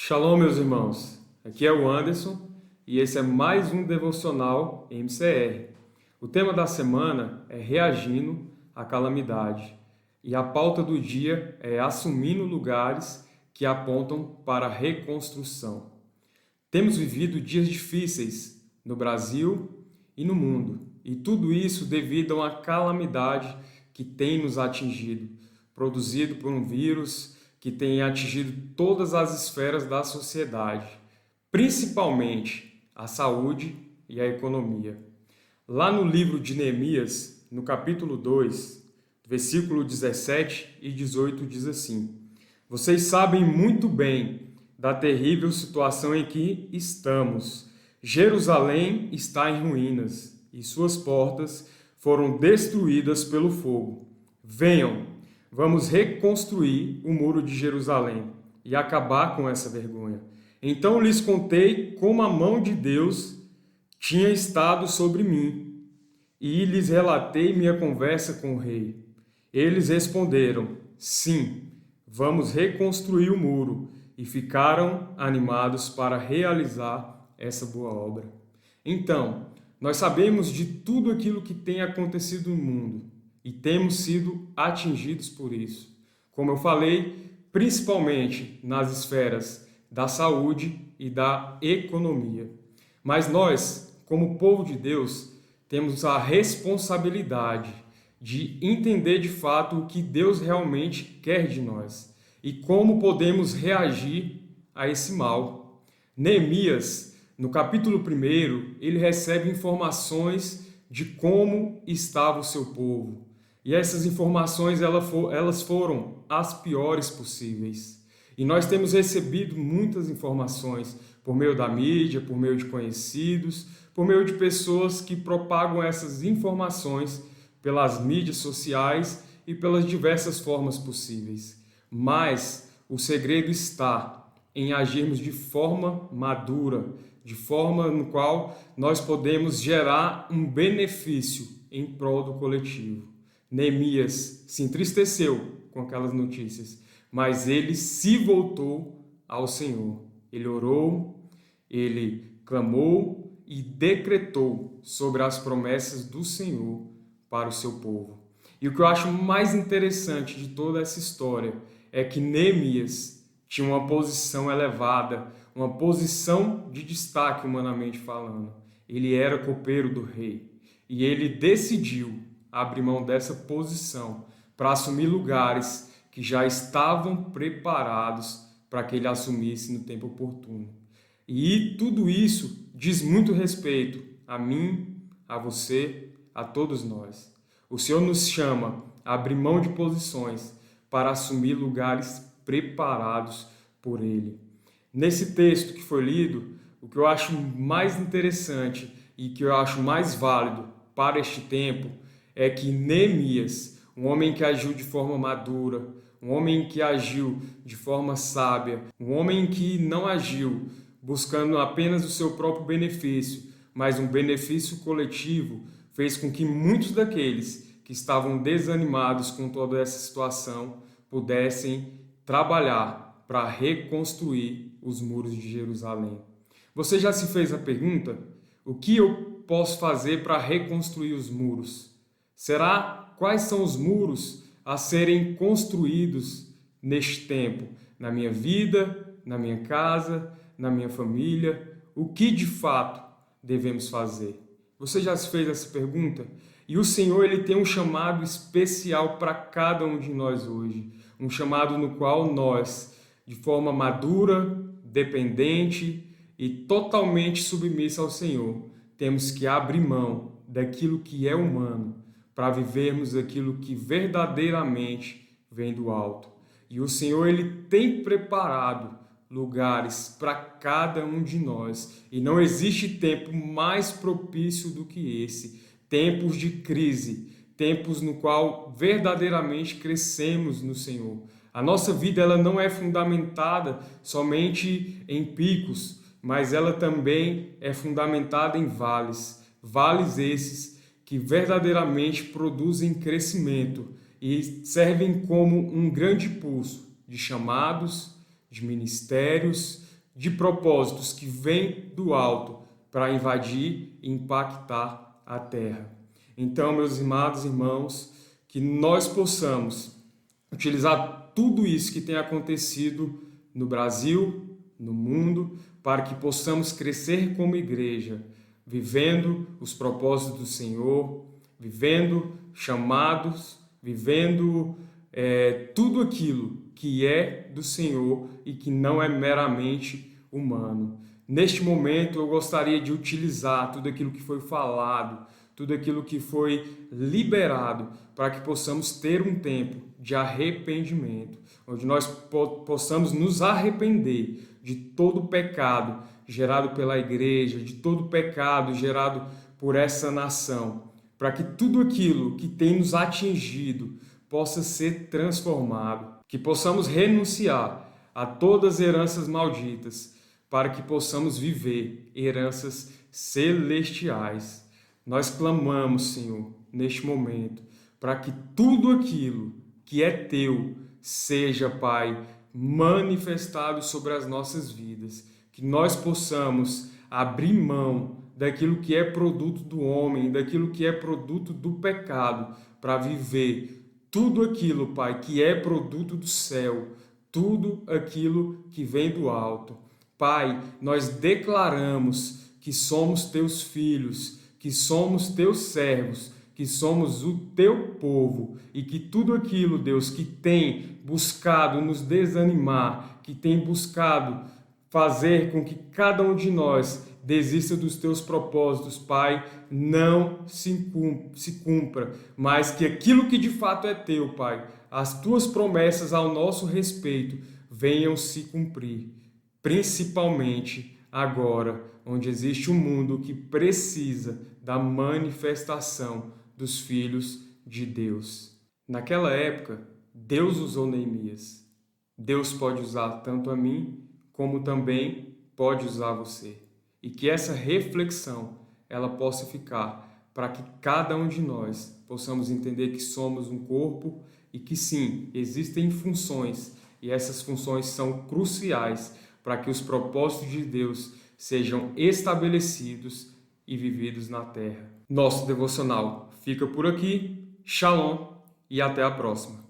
Shalom, meus irmãos. Aqui é o Anderson e esse é mais um devocional MCR. O tema da semana é reagindo à calamidade e a pauta do dia é assumindo lugares que apontam para a reconstrução. Temos vivido dias difíceis no Brasil e no mundo, e tudo isso devido a uma calamidade que tem nos atingido, produzido por um vírus que tem atingido todas as esferas da sociedade, principalmente a saúde e a economia. Lá no livro de Neemias, no capítulo 2, versículo 17 e 18 diz assim: Vocês sabem muito bem da terrível situação em que estamos. Jerusalém está em ruínas e suas portas foram destruídas pelo fogo. Venham, Vamos reconstruir o muro de Jerusalém e acabar com essa vergonha. Então lhes contei como a mão de Deus tinha estado sobre mim, e lhes relatei minha conversa com o rei. Eles responderam: Sim, vamos reconstruir o muro, e ficaram animados para realizar essa boa obra. Então, nós sabemos de tudo aquilo que tem acontecido no mundo e temos sido atingidos por isso. Como eu falei, principalmente nas esferas da saúde e da economia. Mas nós, como povo de Deus, temos a responsabilidade de entender de fato o que Deus realmente quer de nós e como podemos reagir a esse mal. Neemias, no capítulo 1, ele recebe informações de como estava o seu povo, e essas informações elas foram as piores possíveis. E nós temos recebido muitas informações por meio da mídia, por meio de conhecidos, por meio de pessoas que propagam essas informações pelas mídias sociais e pelas diversas formas possíveis. Mas o segredo está em agirmos de forma madura, de forma no qual nós podemos gerar um benefício em prol do coletivo. Neemias se entristeceu com aquelas notícias, mas ele se voltou ao Senhor. Ele orou, ele clamou e decretou sobre as promessas do Senhor para o seu povo. E o que eu acho mais interessante de toda essa história é que Neemias tinha uma posição elevada, uma posição de destaque humanamente falando. Ele era copeiro do rei e ele decidiu abrir mão dessa posição para assumir lugares que já estavam preparados para que ele assumisse no tempo oportuno. E tudo isso diz muito respeito a mim, a você, a todos nós. O Senhor nos chama a abrir mão de posições para assumir lugares preparados por Ele. Nesse texto que foi lido, o que eu acho mais interessante e que eu acho mais válido para este tempo é que Neemias, um homem que agiu de forma madura, um homem que agiu de forma sábia, um homem que não agiu buscando apenas o seu próprio benefício, mas um benefício coletivo, fez com que muitos daqueles que estavam desanimados com toda essa situação pudessem trabalhar para reconstruir os muros de Jerusalém. Você já se fez a pergunta: o que eu posso fazer para reconstruir os muros? Será quais são os muros a serem construídos neste tempo, na minha vida, na minha casa, na minha família? O que de fato devemos fazer? Você já se fez essa pergunta? E o Senhor ele tem um chamado especial para cada um de nós hoje, um chamado no qual nós, de forma madura, dependente e totalmente submissa ao Senhor, temos que abrir mão daquilo que é humano para vivermos aquilo que verdadeiramente vem do alto. E o Senhor ele tem preparado lugares para cada um de nós, e não existe tempo mais propício do que esse, tempos de crise, tempos no qual verdadeiramente crescemos no Senhor. A nossa vida ela não é fundamentada somente em picos, mas ela também é fundamentada em vales. Vales esses que verdadeiramente produzem crescimento e servem como um grande pulso de chamados, de ministérios, de propósitos que vêm do alto para invadir e impactar a terra. Então, meus amados irmãos, que nós possamos utilizar tudo isso que tem acontecido no Brasil, no mundo, para que possamos crescer como igreja, vivendo os propósitos do Senhor, vivendo chamados, vivendo é, tudo aquilo que é do Senhor e que não é meramente humano. Neste momento, eu gostaria de utilizar tudo aquilo que foi falado, tudo aquilo que foi liberado, para que possamos ter um tempo de arrependimento, onde nós possamos nos arrepender de todo pecado gerado pela igreja, de todo pecado gerado por essa nação, para que tudo aquilo que tem nos atingido possa ser transformado, que possamos renunciar a todas as heranças malditas, para que possamos viver heranças celestiais. Nós clamamos, Senhor, neste momento, para que tudo aquilo que é teu seja, Pai, manifestado sobre as nossas vidas, que nós possamos abrir mão daquilo que é produto do homem, daquilo que é produto do pecado, para viver tudo aquilo, Pai, que é produto do céu, tudo aquilo que vem do alto. Pai, nós declaramos que somos teus filhos, que somos teus servos, que somos o teu povo e que tudo aquilo, Deus, que tem buscado nos desanimar, que tem buscado fazer com que cada um de nós desista dos teus propósitos, Pai, não se cumpra, mas que aquilo que de fato é teu, Pai, as tuas promessas ao nosso respeito venham se cumprir, principalmente agora, onde existe um mundo que precisa da manifestação dos filhos de Deus. Naquela época, Deus usou Neemias. Deus pode usar tanto a mim como também pode usar você. E que essa reflexão ela possa ficar para que cada um de nós possamos entender que somos um corpo e que sim, existem funções e essas funções são cruciais para que os propósitos de Deus sejam estabelecidos e vividos na terra. Nosso devocional fica por aqui. Shalom e até a próxima.